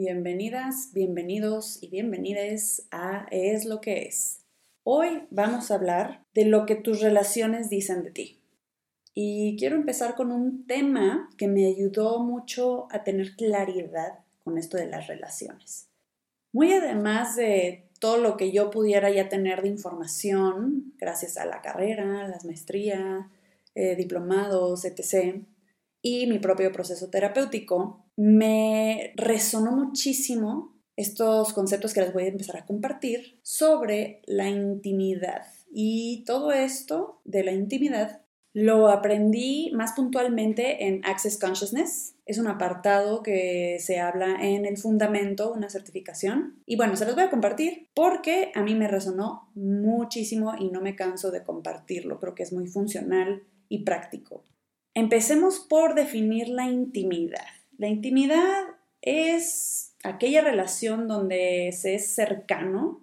Bienvenidas, bienvenidos y bienvenidas a Es lo que es. Hoy vamos a hablar de lo que tus relaciones dicen de ti. Y quiero empezar con un tema que me ayudó mucho a tener claridad con esto de las relaciones. Muy además de todo lo que yo pudiera ya tener de información, gracias a la carrera, las maestrías, eh, diplomados, etc., y mi propio proceso terapéutico, me resonó muchísimo estos conceptos que les voy a empezar a compartir sobre la intimidad. Y todo esto de la intimidad lo aprendí más puntualmente en Access Consciousness. Es un apartado que se habla en el fundamento, una certificación. Y bueno, se los voy a compartir porque a mí me resonó muchísimo y no me canso de compartirlo. Creo que es muy funcional y práctico. Empecemos por definir la intimidad. La intimidad es aquella relación donde se es cercano,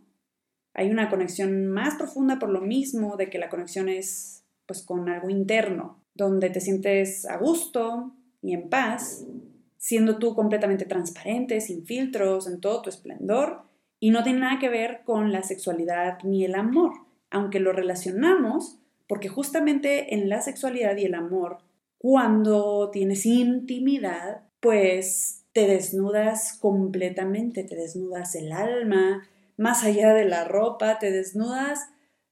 hay una conexión más profunda por lo mismo de que la conexión es pues con algo interno, donde te sientes a gusto y en paz, siendo tú completamente transparente, sin filtros, en todo tu esplendor, y no tiene nada que ver con la sexualidad ni el amor, aunque lo relacionamos porque justamente en la sexualidad y el amor cuando tienes intimidad, pues te desnudas completamente, te desnudas el alma, más allá de la ropa, te desnudas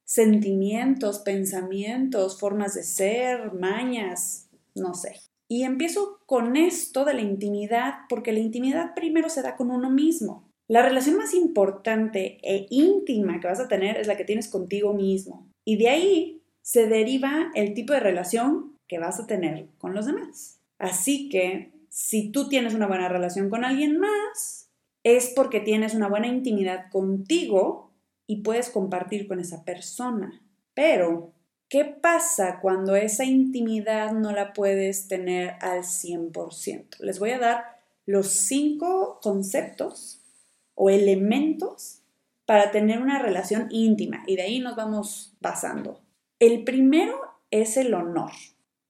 sentimientos, pensamientos, formas de ser, mañas, no sé. Y empiezo con esto de la intimidad porque la intimidad primero se da con uno mismo. La relación más importante e íntima que vas a tener es la que tienes contigo mismo. Y de ahí se deriva el tipo de relación que vas a tener con los demás. Así que si tú tienes una buena relación con alguien más, es porque tienes una buena intimidad contigo y puedes compartir con esa persona. Pero, ¿qué pasa cuando esa intimidad no la puedes tener al 100%? Les voy a dar los cinco conceptos o elementos para tener una relación íntima y de ahí nos vamos basando. El primero es el honor.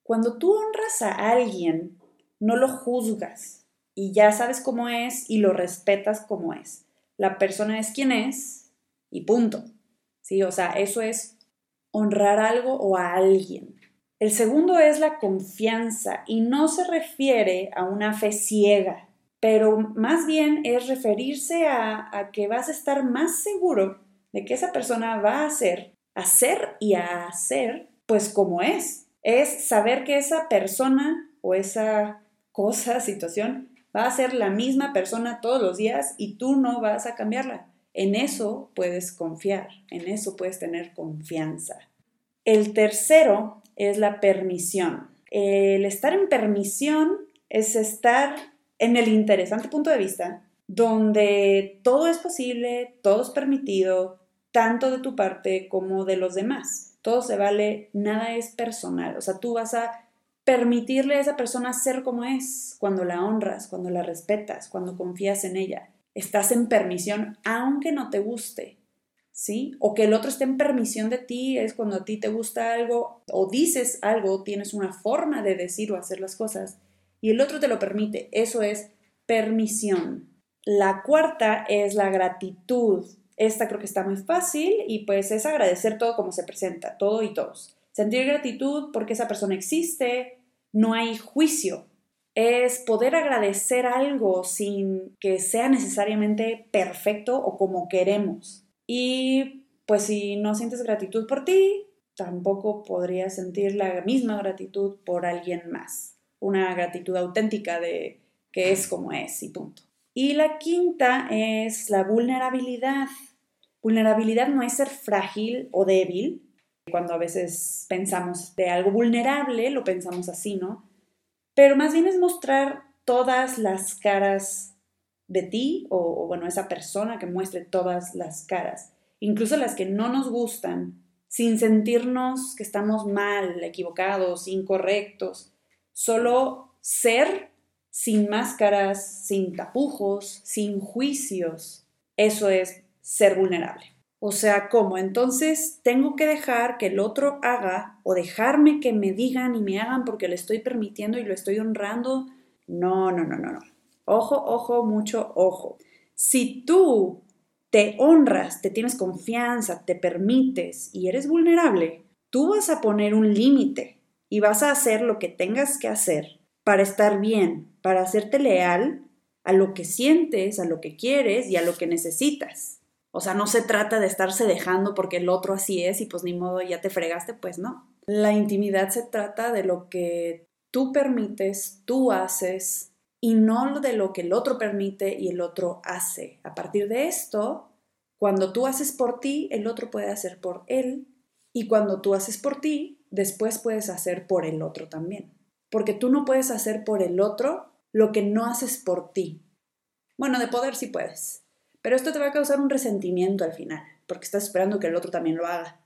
Cuando tú honras a alguien, no lo juzgas y ya sabes cómo es y lo respetas como es. La persona es quien es y punto. Sí, o sea, eso es honrar algo o a alguien. El segundo es la confianza y no se refiere a una fe ciega, pero más bien es referirse a, que vas a estar más seguro de que esa persona va a hacer, hacer y a hacer, pues como es, es saber que esa persona o esa cosa, situación, va a ser la misma persona todos los días y tú no vas a cambiarla. En eso puedes confiar, en eso puedes tener confianza. El tercero es la permisión. El estar en permisión es estar en el interesante punto de vista donde todo es posible, todo es permitido, tanto de tu parte como de los demás todo se vale, nada es personal. O sea, tú vas a permitirle a esa persona ser como es cuando la honras, cuando la respetas, cuando confías en ella. Estás en permisión aunque no te guste, ¿sí? O que el otro esté en permisión de ti es cuando a ti te gusta algo o dices algo, tienes una forma de decir o hacer las cosas y el otro te lo permite. Eso es permisión. La cuarta es la gratitud. Esta creo que está muy fácil y pues es agradecer todo como se presenta, todo y todos. Sentir gratitud porque esa persona existe, no hay juicio. Es poder agradecer algo sin que sea necesariamente perfecto o como queremos. Y pues si no sientes gratitud por ti, tampoco podrías sentir la misma gratitud por alguien más. Una gratitud auténtica de que es como es y punto. Y la quinta es la vulnerabilidad. Vulnerabilidad no es ser frágil o débil. Cuando a veces pensamos de algo vulnerable, lo pensamos así, ¿no? Pero más bien es mostrar todas las caras de ti o, bueno, esa persona que muestre todas las caras, incluso las que no nos gustan, sin sentirnos que estamos mal, equivocados, incorrectos. Solo ser sin máscaras, sin tapujos, sin juicios. Eso es ser vulnerable. O sea, ¿cómo? Entonces tengo que dejar que el otro haga o dejarme que me digan y me hagan porque le estoy permitiendo y lo estoy honrando. No, no, no, no, no. Ojo, ojo, mucho ojo. Si tú te honras, te tienes confianza, te permites y eres vulnerable, tú vas a poner un límite y vas a hacer lo que tengas que hacer para estar bien, para hacerte leal a lo que sientes, a lo que quieres y a lo que necesitas. O sea, no se trata de estarse dejando porque el otro así es y pues ni modo ya te fregaste, pues no. La intimidad se trata de lo que tú permites, tú haces y no de lo que el otro permite y el otro hace. A partir de esto, cuando tú haces por ti, el otro puede hacer por él y cuando tú haces por ti, después puedes hacer por el otro también. Porque tú no puedes hacer por el otro lo que no haces por ti. Bueno, de poder sí puedes, pero esto te va a causar un resentimiento al final, porque estás esperando que el otro también lo haga.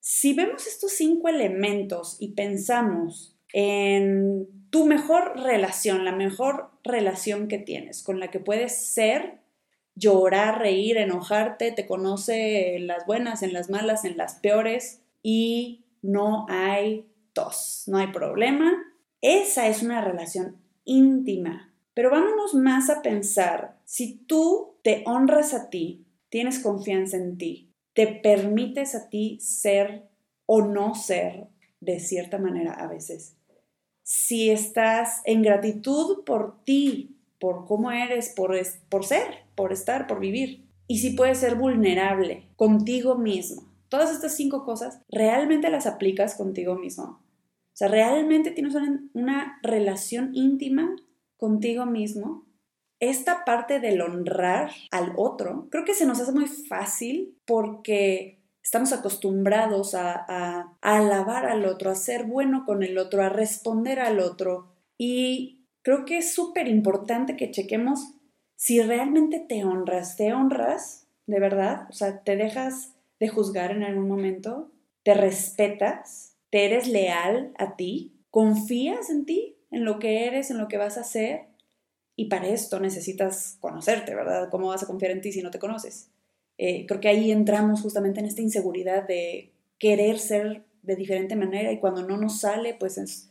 Si vemos estos cinco elementos y pensamos en tu mejor relación, la mejor relación que tienes, con la que puedes ser, llorar, reír, enojarte, te conoce en las buenas, en las malas, en las peores y no hay tos, no hay problema. Esa es una relación íntima. Pero vámonos más a pensar, si tú te honras a ti, tienes confianza en ti, te permites a ti ser o no ser de cierta manera a veces. Si estás en gratitud por ti, por cómo eres, por, por ser, por estar, por vivir. Y si puedes ser vulnerable contigo mismo. Todas estas cinco cosas, ¿realmente las aplicas contigo mismo? O sea, ¿realmente tienes una relación íntima contigo mismo? Esta parte del honrar al otro, creo que se nos hace muy fácil porque estamos acostumbrados a, alabar al otro, a ser bueno con el otro, a responder al otro. Y creo que es súper importante que chequemos si realmente te honras, te honras de verdad, o sea, te dejas de juzgar en algún momento, te respetas, te eres leal a ti, confías en ti, en lo que eres, en lo que vas a hacer y para esto necesitas conocerte, ¿verdad? ¿Cómo vas a confiar en ti si no te conoces? Eh, creo que ahí entramos justamente en esta inseguridad de querer ser de diferente manera y cuando no nos sale, pues es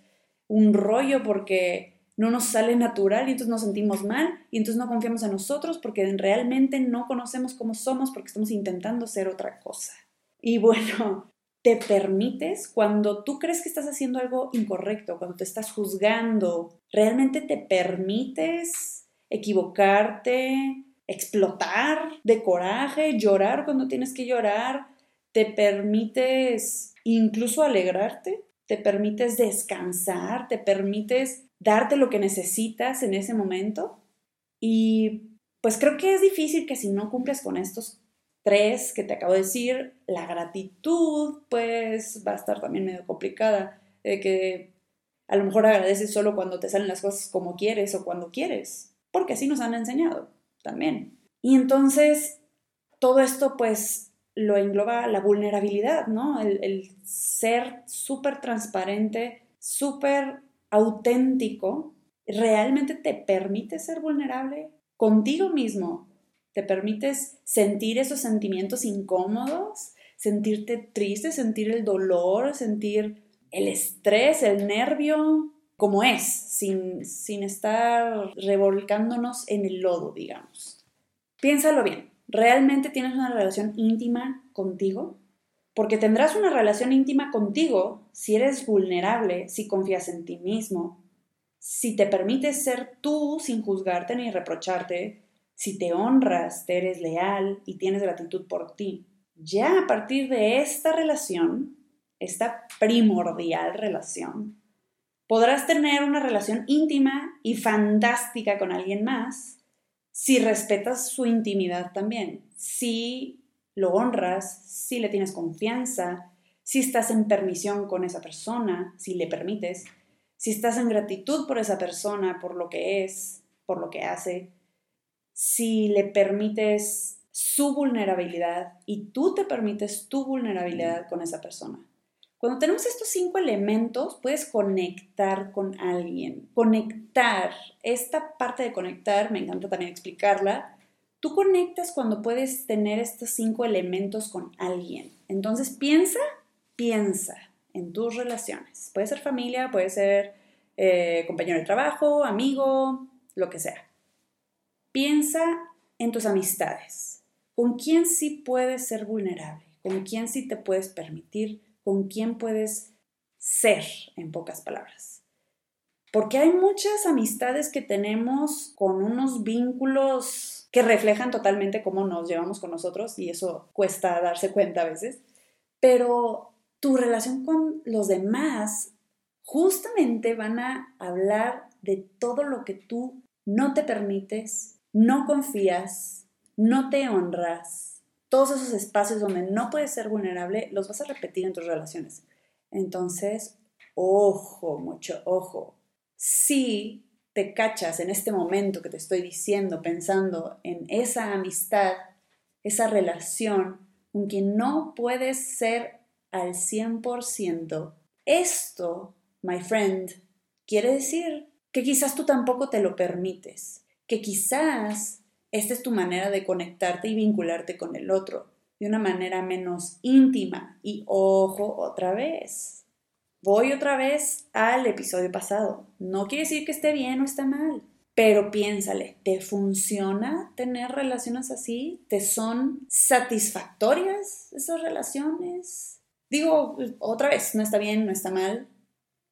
un rollo porque no nos sale natural y entonces nos sentimos mal y entonces no confiamos en nosotros porque realmente no conocemos cómo somos porque estamos intentando ser otra cosa. Y bueno, te permites cuando tú crees que estás haciendo algo incorrecto, cuando te estás juzgando, realmente te permites equivocarte, explotar de coraje, llorar cuando tienes que llorar, te permites incluso alegrarte, te permites descansar, te permites darte lo que necesitas en ese momento. Y pues creo que es difícil que si no cumples con estos Tres, que te acabo de decir, la gratitud, pues va a estar también medio complicada, de que a lo mejor agradeces solo cuando te salen las cosas como quieres o cuando quieres, porque así nos han enseñado también. Y entonces, todo esto pues lo engloba la vulnerabilidad, ¿no? El, el ser súper transparente, súper auténtico, realmente te permite ser vulnerable contigo mismo, te permites sentir esos sentimientos incómodos, sentirte triste, sentir el dolor, sentir el estrés, el nervio, como es, sin, sin estar revolcándonos en el lodo, digamos. Piénsalo bien, ¿realmente tienes una relación íntima contigo? Porque tendrás una relación íntima contigo si eres vulnerable, si confías en ti mismo, si te permites ser tú sin juzgarte ni reprocharte, si te honras, te eres leal y tienes gratitud por ti, ya a partir de esta relación, esta primordial relación, podrás tener una relación íntima y fantástica con alguien más si respetas su intimidad también, si lo honras, si le tienes confianza, si estás en permisión con esa persona, si le permites, si estás en gratitud por esa persona, por lo que es, por lo que hace, si le permites su vulnerabilidad y tú te permites tu vulnerabilidad con esa persona. Cuando tenemos estos cinco elementos, puedes conectar con alguien. Conectar, esta parte de conectar, me encanta también explicarla. Tú conectas cuando puedes tener estos cinco elementos con alguien. Entonces piensa, piensa en tus relaciones. Puede ser familia, puede ser eh, compañero de trabajo, amigo, lo que sea. Piensa en tus amistades. ¿Con quién sí puedes ser vulnerable? ¿Con quién sí te puedes permitir? ¿Con quién puedes ser, en pocas palabras? Porque hay muchas amistades que tenemos con unos vínculos que reflejan totalmente cómo nos llevamos con nosotros y eso cuesta darse cuenta a veces. Pero tu relación con los demás justamente van a hablar de todo lo que tú no te permites, no confías, no te honras. Todos esos espacios donde no puedes ser vulnerable, los vas a repetir en tus relaciones. Entonces, ojo, mucho ojo. Si te cachas en este momento que te estoy diciendo, pensando en esa amistad, esa relación con quien no puedes ser al 100%, esto, my friend, quiere decir que quizás tú tampoco te lo permites, que quizás esta es tu manera de conectarte y vincularte con el otro de una manera menos íntima. Y ojo, otra vez, voy otra vez al episodio pasado. No quiere decir que esté bien o está mal, pero piénsale, ¿te funciona tener relaciones así? ¿Te son satisfactorias esas relaciones? Digo, otra vez, no está bien, no está mal,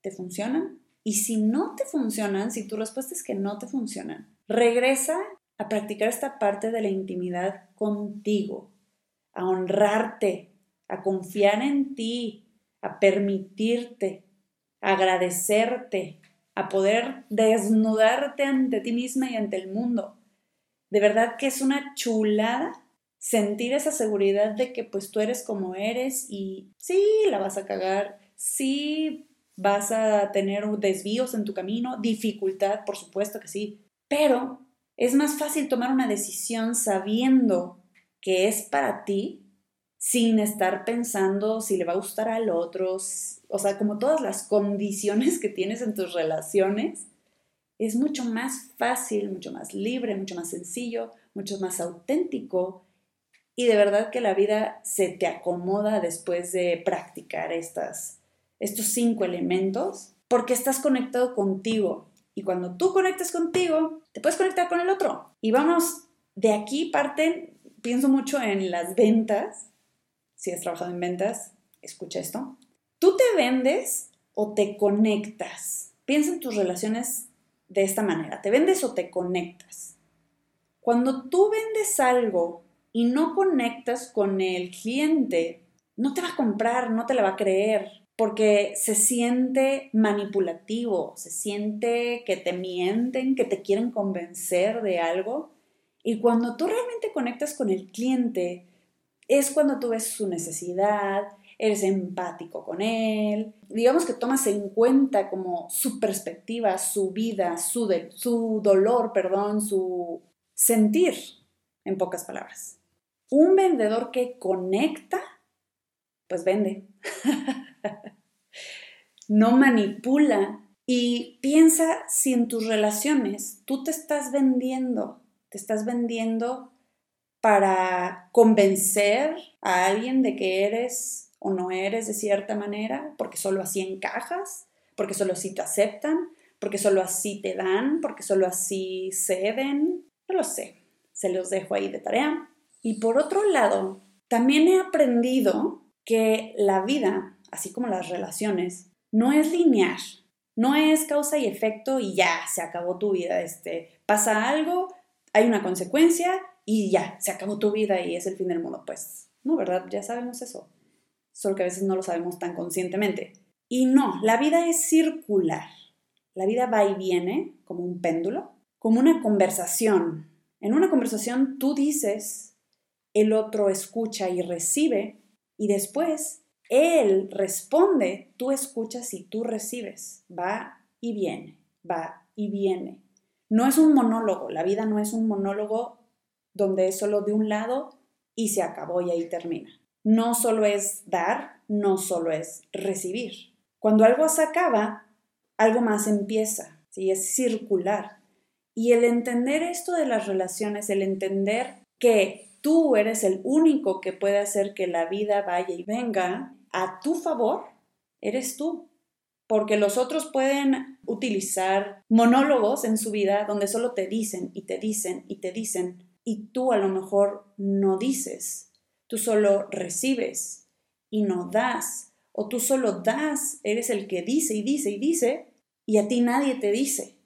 ¿te funcionan? Y si no te funcionan, si tu respuesta es que no te funcionan, regresa a practicar esta parte de la intimidad contigo, a honrarte, a confiar en ti, a permitirte, a agradecerte, a poder desnudarte ante ti misma y ante el mundo. De verdad que es una chulada sentir esa seguridad de que pues tú eres como eres y sí, la vas a cagar, sí, vas a tener desvíos en tu camino, dificultad, por supuesto que sí, pero es más fácil tomar una decisión sabiendo que es para ti sin estar pensando si le va a gustar al otro, o sea, como todas las condiciones que tienes en tus relaciones, es mucho más fácil, mucho más libre, mucho más sencillo, mucho más auténtico y de verdad que la vida se te acomoda después de practicar estas estos cinco elementos porque estás conectado contigo. Y cuando tú conectas contigo, te puedes conectar con el otro. Y vamos, de aquí parten, pienso mucho en las ventas. Si has trabajado en ventas, escucha esto. Tú te vendes o te conectas. Piensa en tus relaciones de esta manera. ¿Te vendes o te conectas? Cuando tú vendes algo y no conectas con el cliente, no te va a comprar, no te la va a creer, porque se siente manipulativo, se siente que te mienten, que te quieren convencer de algo. Y cuando tú realmente conectas con el cliente, es cuando tú ves su necesidad, eres empático con él, digamos que tomas en cuenta como su perspectiva, su vida, su, su dolor, perdón, su sentir, en pocas palabras. Un vendedor que conecta, pues vende. no manipula y piensa si en tus relaciones tú te estás vendiendo, te estás vendiendo para convencer a alguien de que eres o no eres de cierta manera, porque solo así encajas, porque solo así te aceptan, porque solo así te dan, porque solo así ceden. No lo sé, se los dejo ahí de tarea. Y por otro lado, también he aprendido que la vida, así como las relaciones, no es lineal, no es causa y efecto y ya se acabó tu vida. Este, pasa algo, hay una consecuencia y ya se acabó tu vida y es el fin del mundo. Pues no, ¿verdad? Ya sabemos eso. Solo que a veces no lo sabemos tan conscientemente. Y no, la vida es circular. La vida va y viene como un péndulo, como una conversación. En una conversación tú dices, el otro escucha y recibe y después él responde, tú escuchas y tú recibes. Va y viene, va y viene. No es un monólogo, la vida no es un monólogo donde es solo de un lado y se acabó y ahí termina. No solo es dar, no solo es recibir. Cuando algo se acaba, algo más empieza, ¿sí? es circular. Y el entender esto de las relaciones, el entender que tú eres el único que puede hacer que la vida vaya y venga a tu favor, eres tú. porque los otros pueden utilizar monólogos en su vida donde solo te dicen y te dicen y te dicen y tú a lo mejor no dices, tú solo recibes y no das, o tú solo das, eres el que dice y dice y dice y a ti nadie te dice.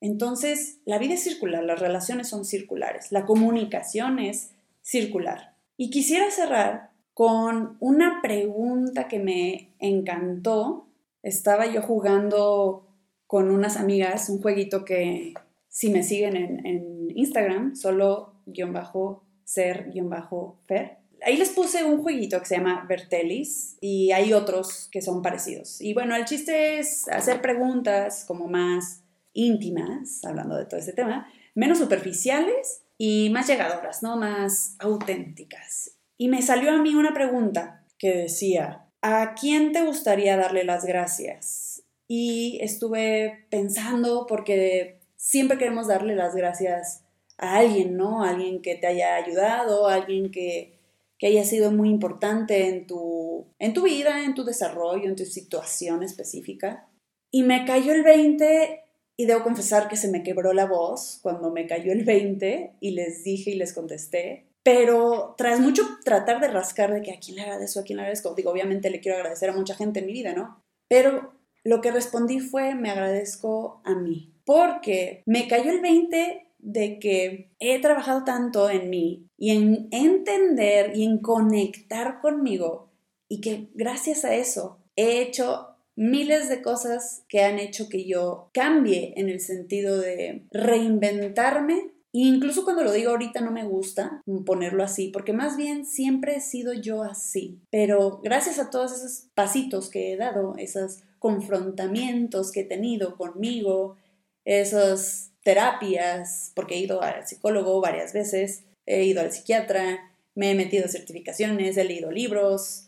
Entonces, la vida es circular, las relaciones son circulares, la comunicación es circular. Y quisiera cerrar con una pregunta que me encantó. Estaba yo jugando con unas amigas un jueguito que si me siguen en, Instagram, solo guion bajo ser guion bajo fer. Ahí les puse un jueguito que se llama Bertelis y hay otros que son parecidos. Y bueno, el chiste es hacer preguntas como más íntimas, hablando de todo este tema, menos superficiales y más llegadoras, ¿no? Más auténticas. Y me salió a mí una pregunta que decía, ¿a quién te gustaría darle las gracias? Y estuve pensando porque siempre queremos darle las gracias a alguien, ¿no? A alguien que te haya ayudado, a alguien que, que haya sido muy importante en tu, en tu vida, en tu desarrollo, en tu situación específica. Y me cayó el 20 y debo confesar que se me quebró la voz cuando me cayó el 20 y les dije y les contesté. Pero tras mucho tratar de rascar de que a quién le agradezco, a quién le agradezco, digo, obviamente le quiero agradecer a mucha gente en mi vida, ¿no? Pero lo que respondí fue, me agradezco a mí. Porque me cayó el 20 de que he trabajado tanto en mí y en entender y en conectar conmigo y que gracias a eso he hecho miles de cosas que han hecho que yo cambie en el sentido de reinventarme. Incluso cuando lo digo ahorita no me gusta ponerlo así, porque más bien siempre he sido yo así. Pero gracias a todos esos pasitos que he dado, esos confrontamientos que he tenido conmigo, esas terapias, porque he ido al psicólogo varias veces, he ido al psiquiatra, me he metido certificaciones, he leído libros,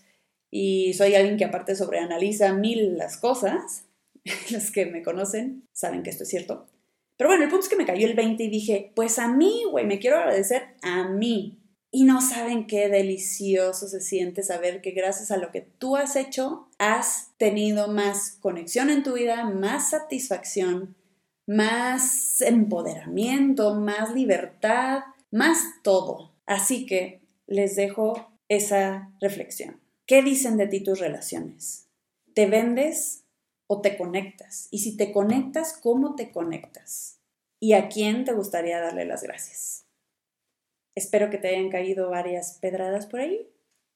y soy alguien que aparte sobreanaliza mil las cosas. Los que me conocen saben que esto es cierto. Pero bueno, el punto es que me cayó el 20 y dije, pues a mí, güey, me quiero agradecer a mí. Y no saben qué delicioso se siente saber que gracias a lo que tú has hecho, has tenido más conexión en tu vida, más satisfacción, más empoderamiento, más libertad, más todo. Así que les dejo esa reflexión. ¿Qué dicen de ti tus relaciones? ¿Te vendes o te conectas? Y si te conectas, ¿cómo te conectas? ¿Y a quién te gustaría darle las gracias? Espero que te hayan caído varias pedradas por ahí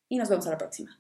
y nos vemos a la próxima.